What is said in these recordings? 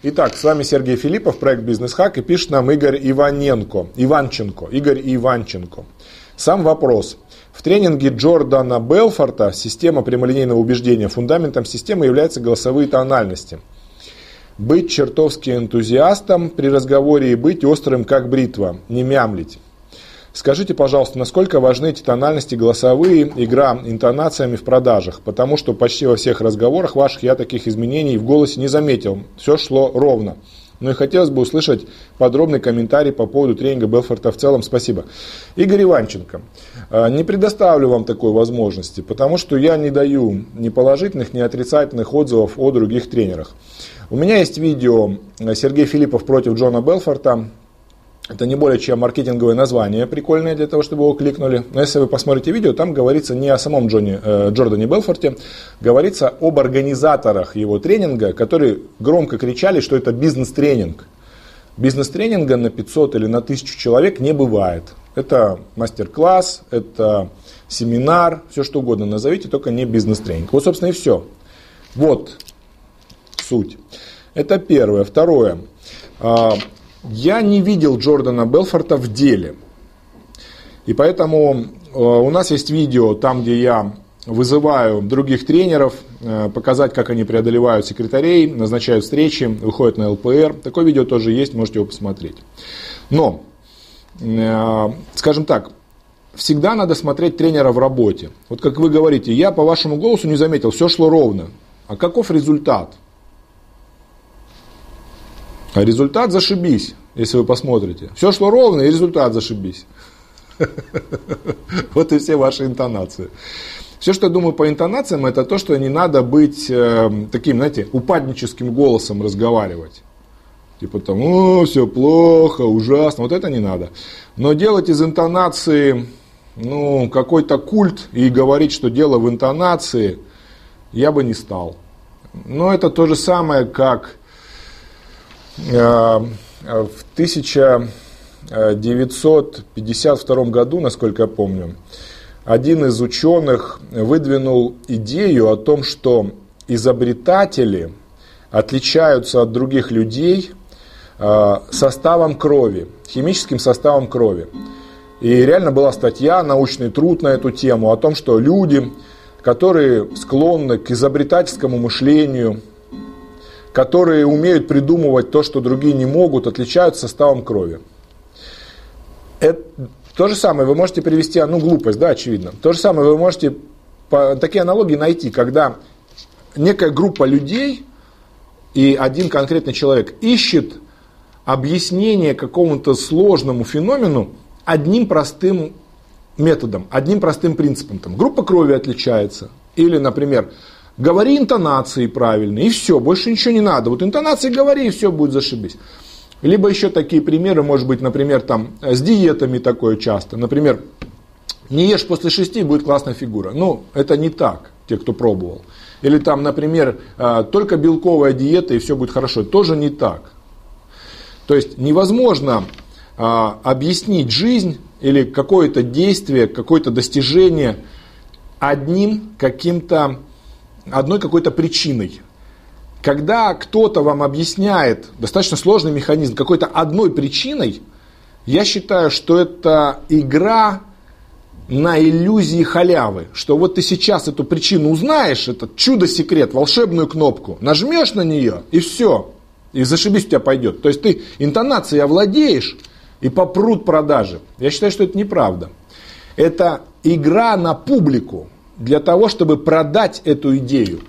Итак, с вами Сергей Филиппов, проект «Бизнес Хак» и пишет нам Игорь Иваненко, Иванченко, Игорь Иванченко. Сам вопрос. В тренинге Джордана Белфорта «Система прямолинейного убеждения» фундаментом системы являются голосовые тональности. Быть чертовски энтузиастом при разговоре и быть острым, как бритва, не мямлить. Скажите, пожалуйста, насколько важны эти тональности голосовые, игра интонациями в продажах? Потому что почти во всех разговорах ваших я таких изменений в голосе не заметил. Все шло ровно. Ну и хотелось бы услышать подробный комментарий по поводу тренинга Белфорта в целом. Спасибо. Игорь Иванченко. А, не предоставлю вам такой возможности, потому что я не даю ни положительных, ни отрицательных отзывов о других тренерах. У меня есть видео Сергей Филиппов против Джона Белфорта. Это не более чем маркетинговое название, прикольное для того, чтобы его кликнули. Но если вы посмотрите видео, там говорится не о самом Джонни, э, Джордане Белфорте, говорится об организаторах его тренинга, которые громко кричали, что это бизнес-тренинг. Бизнес-тренинга на 500 или на 1000 человек не бывает. Это мастер-класс, это семинар, все что угодно назовите, только не бизнес-тренинг. Вот, собственно, и все. Вот суть. Это первое. Второе. Я не видел Джордана Белфорта в деле. И поэтому э, у нас есть видео, там, где я вызываю других тренеров, э, показать, как они преодолевают секретарей, назначают встречи, выходят на ЛПР. Такое видео тоже есть, можете его посмотреть. Но, э, скажем так, всегда надо смотреть тренера в работе. Вот как вы говорите, я по вашему голосу не заметил, все шло ровно. А каков результат? А результат зашибись, если вы посмотрите. Все шло ровно, и результат зашибись. Вот и все ваши интонации. Все, что я думаю по интонациям, это то, что не надо быть э, таким, знаете, упадническим голосом разговаривать. Типа там, о, все плохо, ужасно. Вот это не надо. Но делать из интонации, ну, какой-то культ и говорить, что дело в интонации, я бы не стал. Но это то же самое, как в 1952 году, насколько я помню, один из ученых выдвинул идею о том, что изобретатели отличаются от других людей э, составом крови, химическим составом крови. И реально была статья, научный труд на эту тему о том, что люди, которые склонны к изобретательскому мышлению, которые умеют придумывать то, что другие не могут, отличаются составом крови. Это, то же самое вы можете привести, ну глупость, да, очевидно. То же самое вы можете по, такие аналогии найти, когда некая группа людей и один конкретный человек ищет объяснение какому-то сложному феномену одним простым методом, одним простым принципом. Там, группа крови отличается. Или, например, Говори интонации правильные, и все, больше ничего не надо. Вот интонации говори, и все будет зашибись. Либо еще такие примеры, может быть, например, там с диетами такое часто. Например, не ешь после шести, будет классная фигура. Ну, это не так, те, кто пробовал. Или там, например, э, только белковая диета, и все будет хорошо. Тоже не так. То есть невозможно э, объяснить жизнь или какое-то действие, какое-то достижение одним каким-то одной какой-то причиной. Когда кто-то вам объясняет достаточно сложный механизм какой-то одной причиной, я считаю, что это игра на иллюзии халявы, что вот ты сейчас эту причину узнаешь, этот чудо-секрет, волшебную кнопку, нажмешь на нее и все, и зашибись у тебя пойдет. То есть ты интонацией овладеешь и попрут продажи. Я считаю, что это неправда. Это игра на публику для того, чтобы продать эту идею.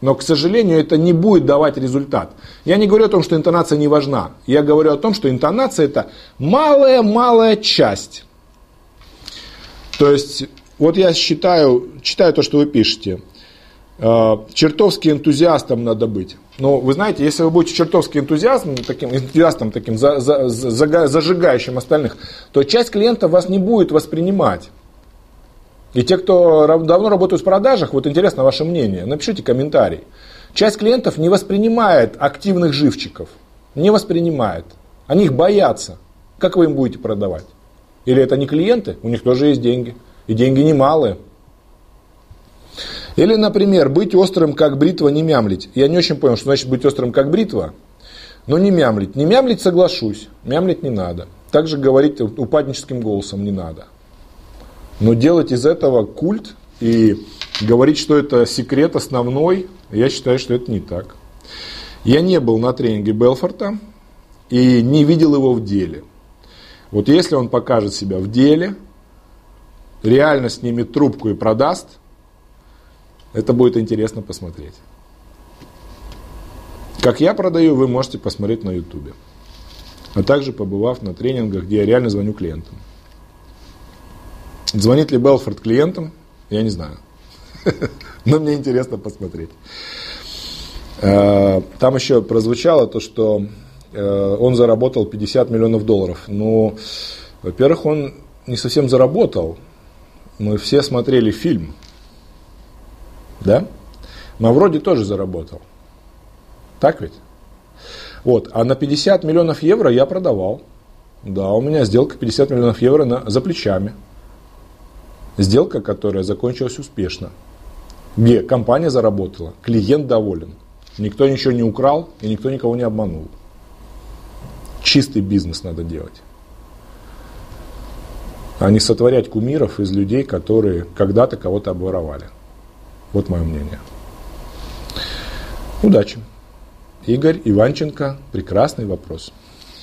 Но, к сожалению, это не будет давать результат. Я не говорю о том, что интонация не важна. Я говорю о том, что интонация это малая-малая часть. То есть, вот я считаю, читаю то, что вы пишете. Э, чертовски энтузиастом надо быть. Но вы знаете, если вы будете чертовски энтузиастом, таким, энтузиастом таким, за, за, за, зажигающим остальных, то часть клиентов вас не будет воспринимать. И те, кто давно работают в продажах, вот интересно ваше мнение, напишите комментарий. Часть клиентов не воспринимает активных живчиков. Не воспринимает. Они их боятся. Как вы им будете продавать? Или это не клиенты? У них тоже есть деньги. И деньги немалые. Или, например, быть острым, как бритва, не мямлить. Я не очень понял, что значит быть острым, как бритва. Но не мямлить. Не мямлить соглашусь. Мямлить не надо. Также говорить упадническим голосом не надо. Но делать из этого культ и говорить, что это секрет основной, я считаю, что это не так. Я не был на тренинге Белфорта и не видел его в деле. Вот если он покажет себя в деле, реально снимет трубку и продаст, это будет интересно посмотреть. Как я продаю, вы можете посмотреть на ютубе. А также побывав на тренингах, где я реально звоню клиентам. Звонит ли Белфорд клиентам, я не знаю. Но мне интересно посмотреть. Э, там еще прозвучало то, что э, он заработал 50 миллионов долларов. Ну, во-первых, он не совсем заработал. Мы все смотрели фильм. Да? Мавроди тоже заработал. Так ведь? Вот. А на 50 миллионов евро я продавал. Да, у меня сделка 50 миллионов евро на, за плечами. Сделка, которая закончилась успешно. Где компания заработала, клиент доволен. Никто ничего не украл и никто никого не обманул. Чистый бизнес надо делать. А не сотворять кумиров из людей, которые когда-то кого-то обворовали. Вот мое мнение. Удачи! Игорь Иванченко. Прекрасный вопрос.